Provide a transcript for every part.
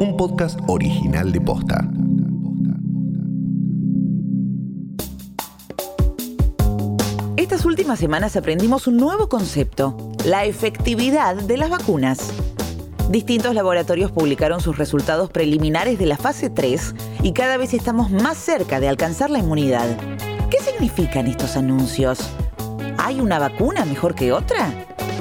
un podcast original de Posta. Estas últimas semanas aprendimos un nuevo concepto, la efectividad de las vacunas. Distintos laboratorios publicaron sus resultados preliminares de la fase 3 y cada vez estamos más cerca de alcanzar la inmunidad. ¿Qué significan estos anuncios? ¿Hay una vacuna mejor que otra?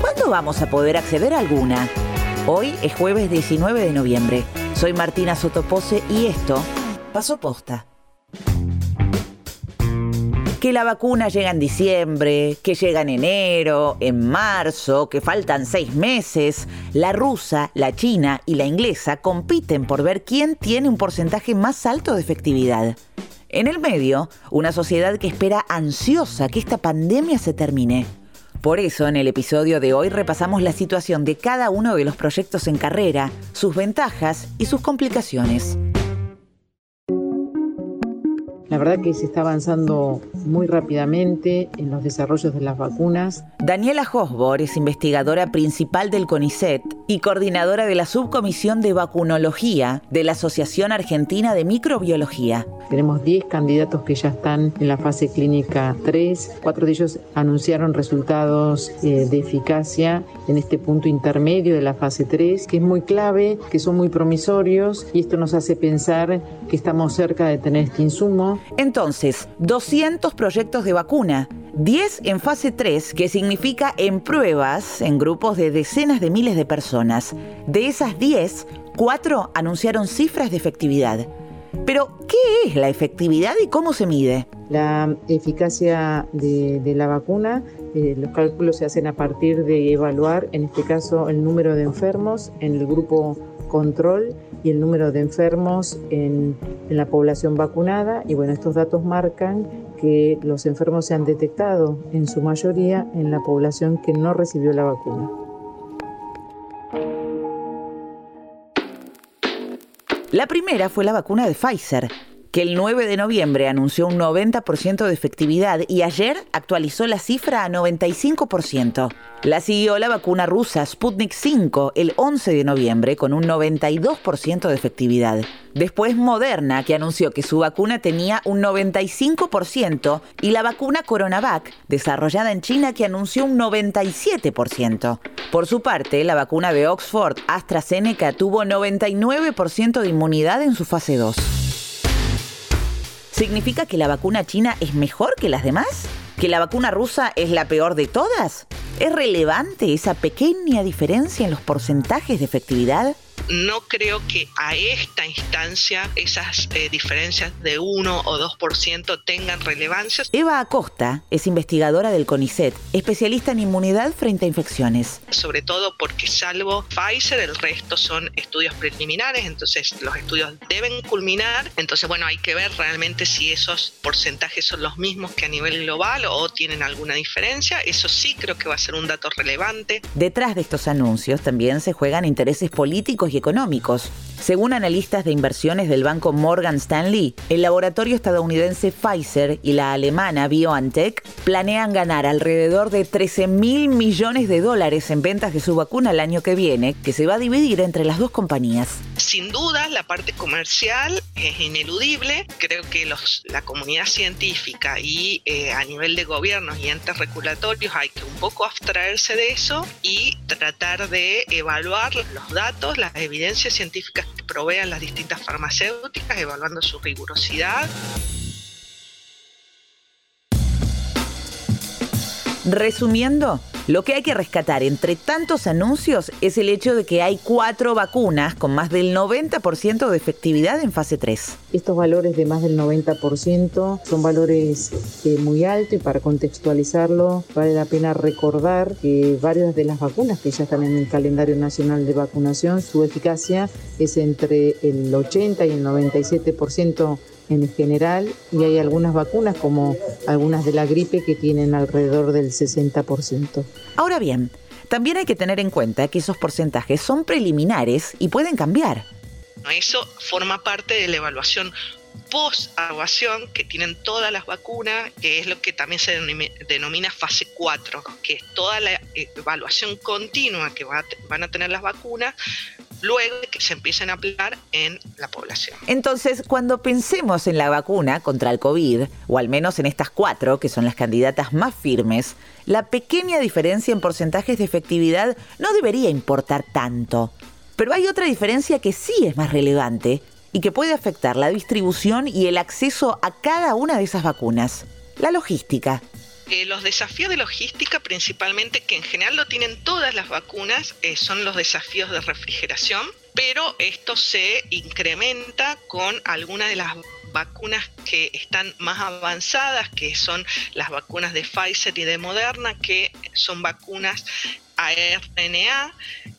¿Cuándo vamos a poder acceder a alguna? Hoy es jueves 19 de noviembre. Soy Martina Sotopose y esto pasó posta que la vacuna llega en diciembre, que llega en enero, en marzo, que faltan seis meses. La rusa, la china y la inglesa compiten por ver quién tiene un porcentaje más alto de efectividad. En el medio, una sociedad que espera ansiosa que esta pandemia se termine. Por eso, en el episodio de hoy repasamos la situación de cada uno de los proyectos en carrera, sus ventajas y sus complicaciones. La verdad que se está avanzando muy rápidamente en los desarrollos de las vacunas. Daniela Hosbor es investigadora principal del CONICET y coordinadora de la subcomisión de vacunología de la Asociación Argentina de Microbiología. Tenemos 10 candidatos que ya están en la fase clínica 3. Cuatro de ellos anunciaron resultados eh, de eficacia en este punto intermedio de la fase 3, que es muy clave, que son muy promisorios y esto nos hace pensar que estamos cerca de tener este insumo entonces, 200 proyectos de vacuna, 10 en fase 3, que significa en pruebas en grupos de decenas de miles de personas. De esas 10, 4 anunciaron cifras de efectividad. Pero, ¿qué es la efectividad y cómo se mide? La eficacia de, la vacuna, eh, los cálculos se hacen a partir de evaluar, en este caso, el número de enfermos en el grupo control y el número de enfermos en, la población vacunada. Y bueno, estos datos marcan que los enfermos se han detectado en su mayoría en la población que no recibió la vacuna. La primera fue la vacuna de Pfizer, que el 9 de noviembre anunció un 90% de efectividad y ayer actualizó la cifra a 95%. La siguió la vacuna rusa Sputnik 5 el 11 de noviembre con un 92% de efectividad. Después Moderna, que anunció que su vacuna tenía un 95%, y la vacuna CoronaVac, desarrollada en China, que anunció un 97%. Por su parte, la vacuna de Oxford AstraZeneca tuvo 99% de inmunidad en su fase 2. ¿Significa que la vacuna china es mejor que las demás? ¿Que la vacuna rusa es la peor de todas? ¿Es relevante esa pequeña diferencia en los porcentajes de efectividad? No creo que a esta instancia esas eh, diferencias de 1 o 2% tengan relevancia. Eva Acosta es investigadora del CONICET, especialista en inmunidad frente a infecciones. Sobre todo porque salvo Pfizer, el resto son estudios preliminares, entonces los estudios deben culminar, entonces bueno, hay que ver realmente si esos porcentajes son los mismos que a nivel global o tienen alguna diferencia, eso sí creo que va a ser un dato relevante. Detrás de estos anuncios también se juegan intereses políticos y económicos. Según analistas de inversiones del banco Morgan Stanley, el laboratorio estadounidense Pfizer y la alemana BioNTech planean ganar alrededor de 13 mil millones de dólares en ventas de su vacuna el año que viene, que se va a dividir entre las dos compañías. Sin duda, la parte comercial es ineludible. Creo que la comunidad científica y eh, a nivel de gobiernos y entes regulatorios hay que un poco abstraerse de eso y tratar de evaluar los datos, las evidencias científicas provean las distintas farmacéuticas, evaluando su rigurosidad. Resumiendo, lo que hay que rescatar entre tantos anuncios es el hecho de que hay cuatro vacunas con más del 90% de efectividad en fase 3. Estos valores de más del 90% son valores eh, muy altos y para contextualizarlo vale la pena recordar que varias de las vacunas que ya están en el calendario nacional de vacunación, su eficacia es entre el 80 y el 97% en general y hay algunas vacunas como algunas de la gripe que tienen alrededor del 60%. Ahora bien, también hay que tener en cuenta que esos porcentajes son preliminares y pueden cambiar. Eso forma parte de la evaluación post-aprobación que tienen todas las vacunas, que es lo que también se denomina fase 4, que es toda la evaluación continua que van a tener las vacunas luego de que se empiecen a aplicar en la población. Entonces, cuando pensemos en la vacuna contra el COVID, o al menos en estas cuatro, que son las candidatas más firmes, la pequeña diferencia en porcentajes de efectividad no debería importar tanto. Pero hay otra diferencia que sí es más relevante y que puede afectar la distribución y el acceso a cada una de esas vacunas, la logística. Eh, los desafíos de logística, principalmente, que en general lo tienen todas las vacunas, eh, son los desafíos de refrigeración, pero esto se incrementa con algunas de las vacunas que están más avanzadas, que son las vacunas de Pfizer y de Moderna, que son vacunas ARNA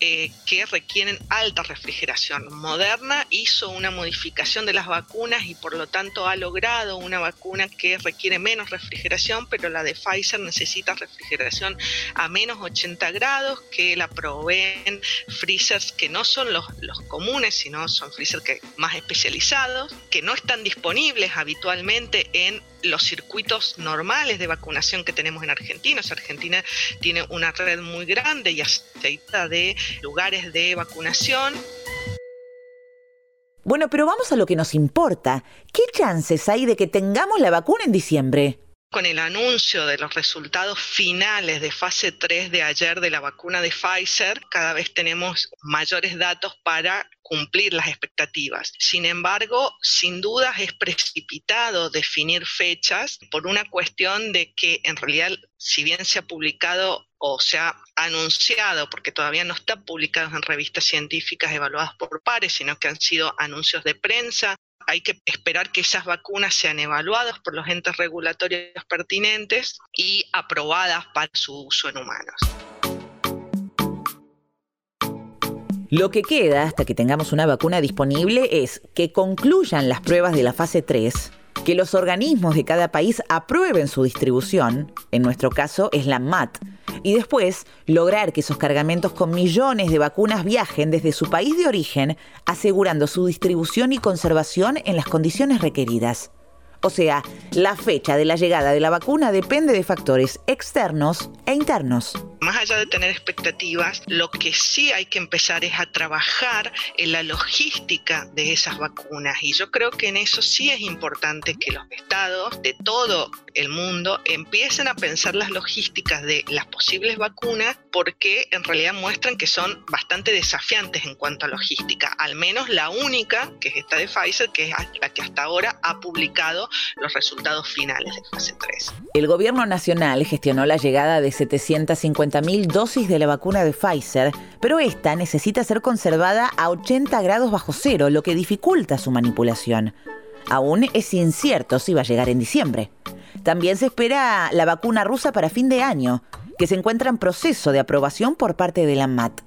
eh, que requieren alta refrigeración. Moderna hizo una modificación de las vacunas y por lo tanto ha logrado una vacuna que requiere menos refrigeración, pero la de Pfizer necesita refrigeración a menos 80 grados, que la proveen freezers que no son los, los comunes, sino son freezers que, más especializados, que no están disponibles habitualmente en los circuitos normales de vacunación que tenemos en Argentina. Argentina tiene una red muy grande y aceitada de lugares de vacunación. Bueno, pero vamos a lo que nos importa. ¿Qué chances hay de que tengamos la vacuna en diciembre? Con el anuncio de los resultados finales de fase 3 de ayer de la vacuna de Pfizer, cada vez tenemos mayores datos para cumplir las expectativas. Sin embargo, sin dudas es precipitado definir fechas por una cuestión de que en realidad, si bien se ha publicado o se ha anunciado, porque todavía no está publicado en revistas científicas evaluadas por pares, sino que han sido anuncios de prensa, hay que esperar que esas vacunas sean evaluadas por los entes regulatorios pertinentes y aprobadas para su uso en humanos. Lo que queda hasta que tengamos una vacuna disponible es que concluyan las pruebas de la fase 3, que los organismos de cada país aprueben su distribución, en nuestro caso es la MAT, y después lograr que esos cargamentos con millones de vacunas viajen desde su país de origen, asegurando su distribución y conservación en las condiciones requeridas. O sea, la fecha de la llegada de la vacuna depende de factores externos e internos. Más allá de tener expectativas, lo que sí hay que empezar es a trabajar en la logística de esas vacunas. Y yo creo que en eso sí es importante que los estados de todo el mundo empiecen a pensar las logísticas de las posibles vacunas porque en realidad muestran que son bastante desafiantes en cuanto a logística. Al menos la única, que es esta de Pfizer, que es la que hasta ahora ha publicado los resultados finales de fase 3. El gobierno nacional gestionó la llegada de 750.000 dosis de la vacuna de Pfizer, pero esta necesita ser conservada a 80 grados bajo cero, lo que dificulta su manipulación. Aún es incierto si va a llegar en diciembre. También se espera la vacuna rusa para fin de año, que se encuentra en proceso de aprobación por parte de la MAT.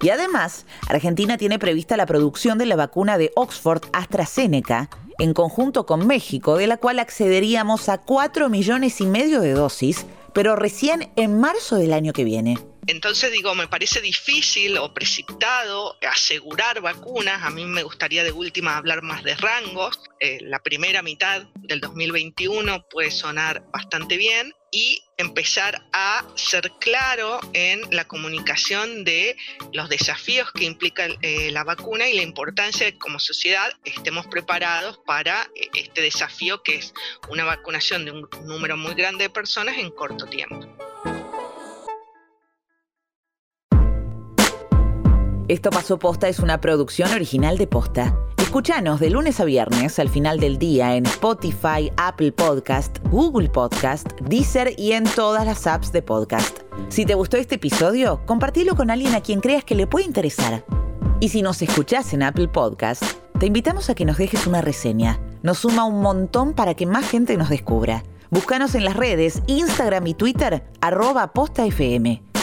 Y además, Argentina tiene prevista la producción de la vacuna de Oxford AstraZeneca, en conjunto con México, de la cual accederíamos a 4 millones y medio de dosis, pero recién en marzo del año que viene. Entonces digo, me parece difícil o precipitado asegurar vacunas. A mí me gustaría de última hablar más de rangos. Eh, la primera mitad del 2021 puede sonar bastante bien y empezar a ser claro en la comunicación de los desafíos que implica eh, la vacuna y la importancia de que como sociedad estemos preparados para eh, este desafío que es una vacunación de un número muy grande de personas en corto tiempo. Esto pasó posta es una producción original de posta. Escúchanos de lunes a viernes al final del día en Spotify, Apple Podcast, Google Podcast, Deezer y en todas las apps de podcast. Si te gustó este episodio, compartilo con alguien a quien creas que le puede interesar. Y si nos escuchás en Apple Podcast, te invitamos a que nos dejes una reseña. Nos suma un montón para que más gente nos descubra. Búscanos en las redes Instagram y Twitter, arroba postafm.